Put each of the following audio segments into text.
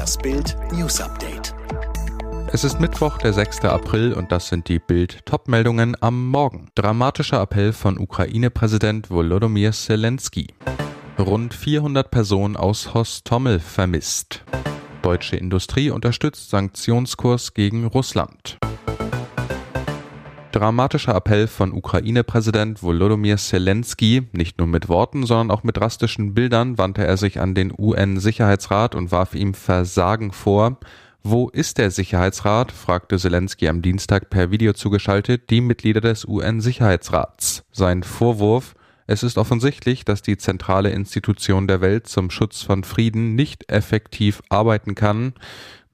Das Bild News Update. Es ist Mittwoch, der 6. April und das sind die Bild Topmeldungen am Morgen. Dramatischer Appell von Ukraine-Präsident Volodymyr Zelensky. Rund 400 Personen aus Hostomel vermisst. Deutsche Industrie unterstützt Sanktionskurs gegen Russland. Dramatischer Appell von Ukraine-Präsident Volodymyr Zelensky. Nicht nur mit Worten, sondern auch mit drastischen Bildern wandte er sich an den UN-Sicherheitsrat und warf ihm Versagen vor. Wo ist der Sicherheitsrat? fragte Zelensky am Dienstag per Video zugeschaltet die Mitglieder des UN-Sicherheitsrats. Sein Vorwurf, es ist offensichtlich, dass die zentrale Institution der Welt zum Schutz von Frieden nicht effektiv arbeiten kann.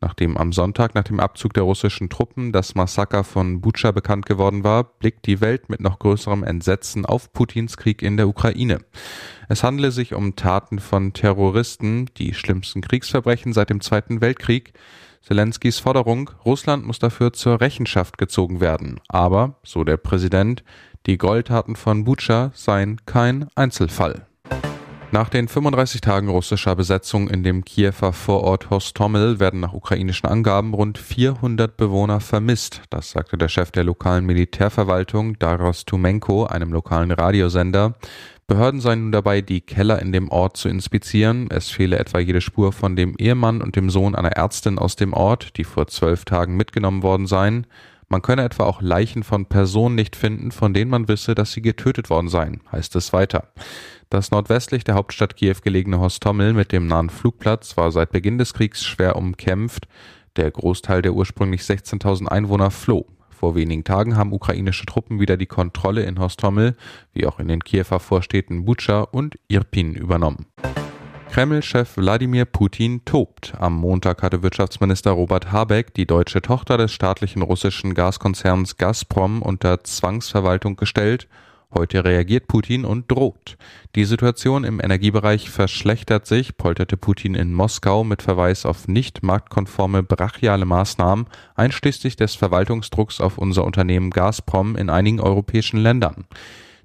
Nachdem am Sonntag nach dem Abzug der russischen Truppen das Massaker von Butscha bekannt geworden war, blickt die Welt mit noch größerem Entsetzen auf Putins Krieg in der Ukraine. Es handele sich um Taten von Terroristen, die schlimmsten Kriegsverbrechen seit dem Zweiten Weltkrieg. Zelenskys Forderung, Russland muss dafür zur Rechenschaft gezogen werden. Aber, so der Präsident, die Gräueltaten von Butscha seien kein Einzelfall. Nach den 35 Tagen russischer Besetzung in dem Kiewer Vorort Hostomel werden nach ukrainischen Angaben rund 400 Bewohner vermisst. Das sagte der Chef der lokalen Militärverwaltung Daros Tumenko einem lokalen Radiosender. Behörden seien nun dabei, die Keller in dem Ort zu inspizieren. Es fehle etwa jede Spur von dem Ehemann und dem Sohn einer Ärztin aus dem Ort, die vor zwölf Tagen mitgenommen worden seien. Man könne etwa auch Leichen von Personen nicht finden, von denen man wisse, dass sie getötet worden seien, heißt es weiter. Das nordwestlich der Hauptstadt Kiew gelegene Hostomel mit dem nahen Flugplatz war seit Beginn des Kriegs schwer umkämpft. Der Großteil der ursprünglich 16.000 Einwohner floh. Vor wenigen Tagen haben ukrainische Truppen wieder die Kontrolle in Hostomel, wie auch in den Kiewer Vorstädten Bucha und Irpin übernommen. Kreml-Chef Wladimir Putin tobt. Am Montag hatte Wirtschaftsminister Robert Habeck die deutsche Tochter des staatlichen russischen Gaskonzerns Gazprom unter Zwangsverwaltung gestellt. Heute reagiert Putin und droht. Die Situation im Energiebereich verschlechtert sich, polterte Putin in Moskau mit Verweis auf nicht marktkonforme brachiale Maßnahmen, einschließlich des Verwaltungsdrucks auf unser Unternehmen Gazprom in einigen europäischen Ländern.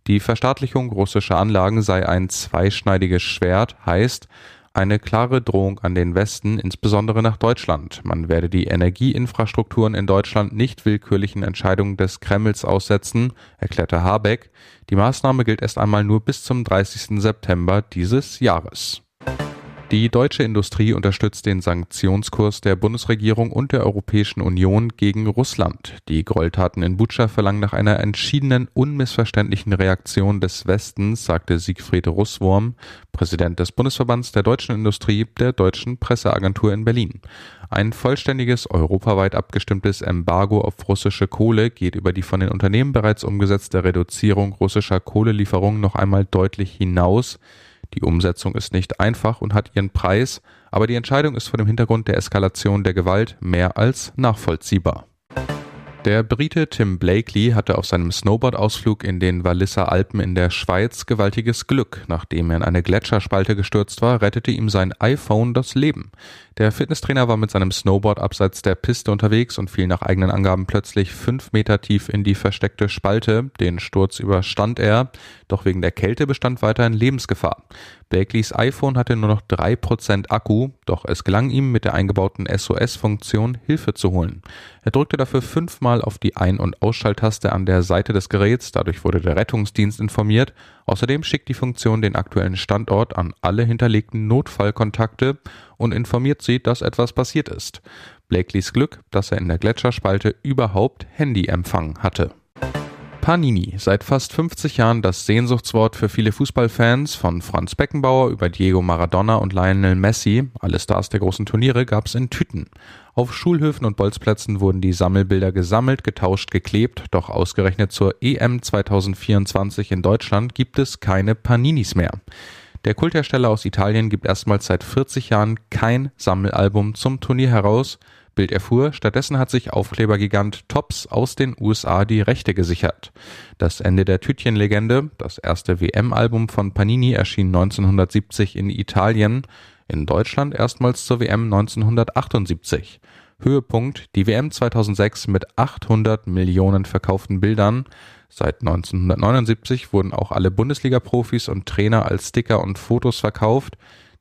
Die Verstaatlichung russischer Anlagen sei ein zweischneidiges Schwert, heißt eine klare Drohung an den Westen, insbesondere nach Deutschland. Man werde die Energieinfrastrukturen in Deutschland nicht willkürlichen Entscheidungen des Kremls aussetzen, erklärte Habeck. Die Maßnahme gilt erst einmal nur bis zum 30. September dieses Jahres. Die deutsche Industrie unterstützt den Sanktionskurs der Bundesregierung und der Europäischen Union gegen Russland. Die Gräueltaten in Butscha verlangen nach einer entschiedenen, unmissverständlichen Reaktion des Westens, sagte Siegfried Russwurm, Präsident des Bundesverbands der deutschen Industrie der Deutschen Presseagentur in Berlin. Ein vollständiges, europaweit abgestimmtes Embargo auf russische Kohle geht über die von den Unternehmen bereits umgesetzte Reduzierung russischer Kohlelieferungen noch einmal deutlich hinaus. Die Umsetzung ist nicht einfach und hat ihren Preis, aber die Entscheidung ist vor dem Hintergrund der Eskalation der Gewalt mehr als nachvollziehbar. Der Brite Tim Blakely hatte auf seinem Snowboard-Ausflug in den Walliser Alpen in der Schweiz gewaltiges Glück. Nachdem er in eine Gletscherspalte gestürzt war, rettete ihm sein iPhone das Leben. Der Fitnesstrainer war mit seinem Snowboard abseits der Piste unterwegs und fiel nach eigenen Angaben plötzlich fünf Meter tief in die versteckte Spalte. Den Sturz überstand er, doch wegen der Kälte bestand weiterhin Lebensgefahr. Blakeleys iPhone hatte nur noch drei Prozent Akku, doch es gelang ihm mit der eingebauten SOS-Funktion Hilfe zu holen. Er drückte dafür fünfmal auf die Ein- und Ausschalttaste an der Seite des Geräts, dadurch wurde der Rettungsdienst informiert. Außerdem schickt die Funktion den aktuellen Standort an alle hinterlegten Notfallkontakte und informiert sie, dass etwas passiert ist. Blakeleys Glück, dass er in der Gletscherspalte überhaupt Handyempfang hatte. Panini, seit fast 50 Jahren das Sehnsuchtswort für viele Fußballfans, von Franz Beckenbauer über Diego Maradona und Lionel Messi, alle Stars der großen Turniere gab es in Tüten. Auf Schulhöfen und Bolzplätzen wurden die Sammelbilder gesammelt, getauscht, geklebt, doch ausgerechnet zur EM 2024 in Deutschland gibt es keine Paninis mehr. Der Kulthersteller aus Italien gibt erstmals seit 40 Jahren kein Sammelalbum zum Turnier heraus, Bild erfuhr, stattdessen hat sich Aufklebergigant Tops aus den USA die Rechte gesichert. Das Ende der Tütchenlegende, das erste WM-Album von Panini erschien 1970 in Italien, in Deutschland erstmals zur WM 1978. Höhepunkt die WM 2006 mit 800 Millionen verkauften Bildern. Seit 1979 wurden auch alle Bundesliga-Profis und Trainer als Sticker und Fotos verkauft.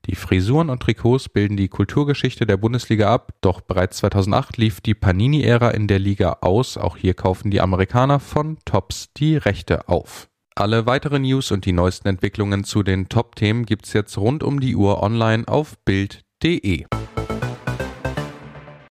Die Frisuren und Trikots bilden die Kulturgeschichte der Bundesliga ab, doch bereits 2008 lief die Panini-Ära in der Liga aus. Auch hier kaufen die Amerikaner von Tops die Rechte auf. Alle weiteren News und die neuesten Entwicklungen zu den Top-Themen gibt's jetzt rund um die Uhr online auf Bild.de.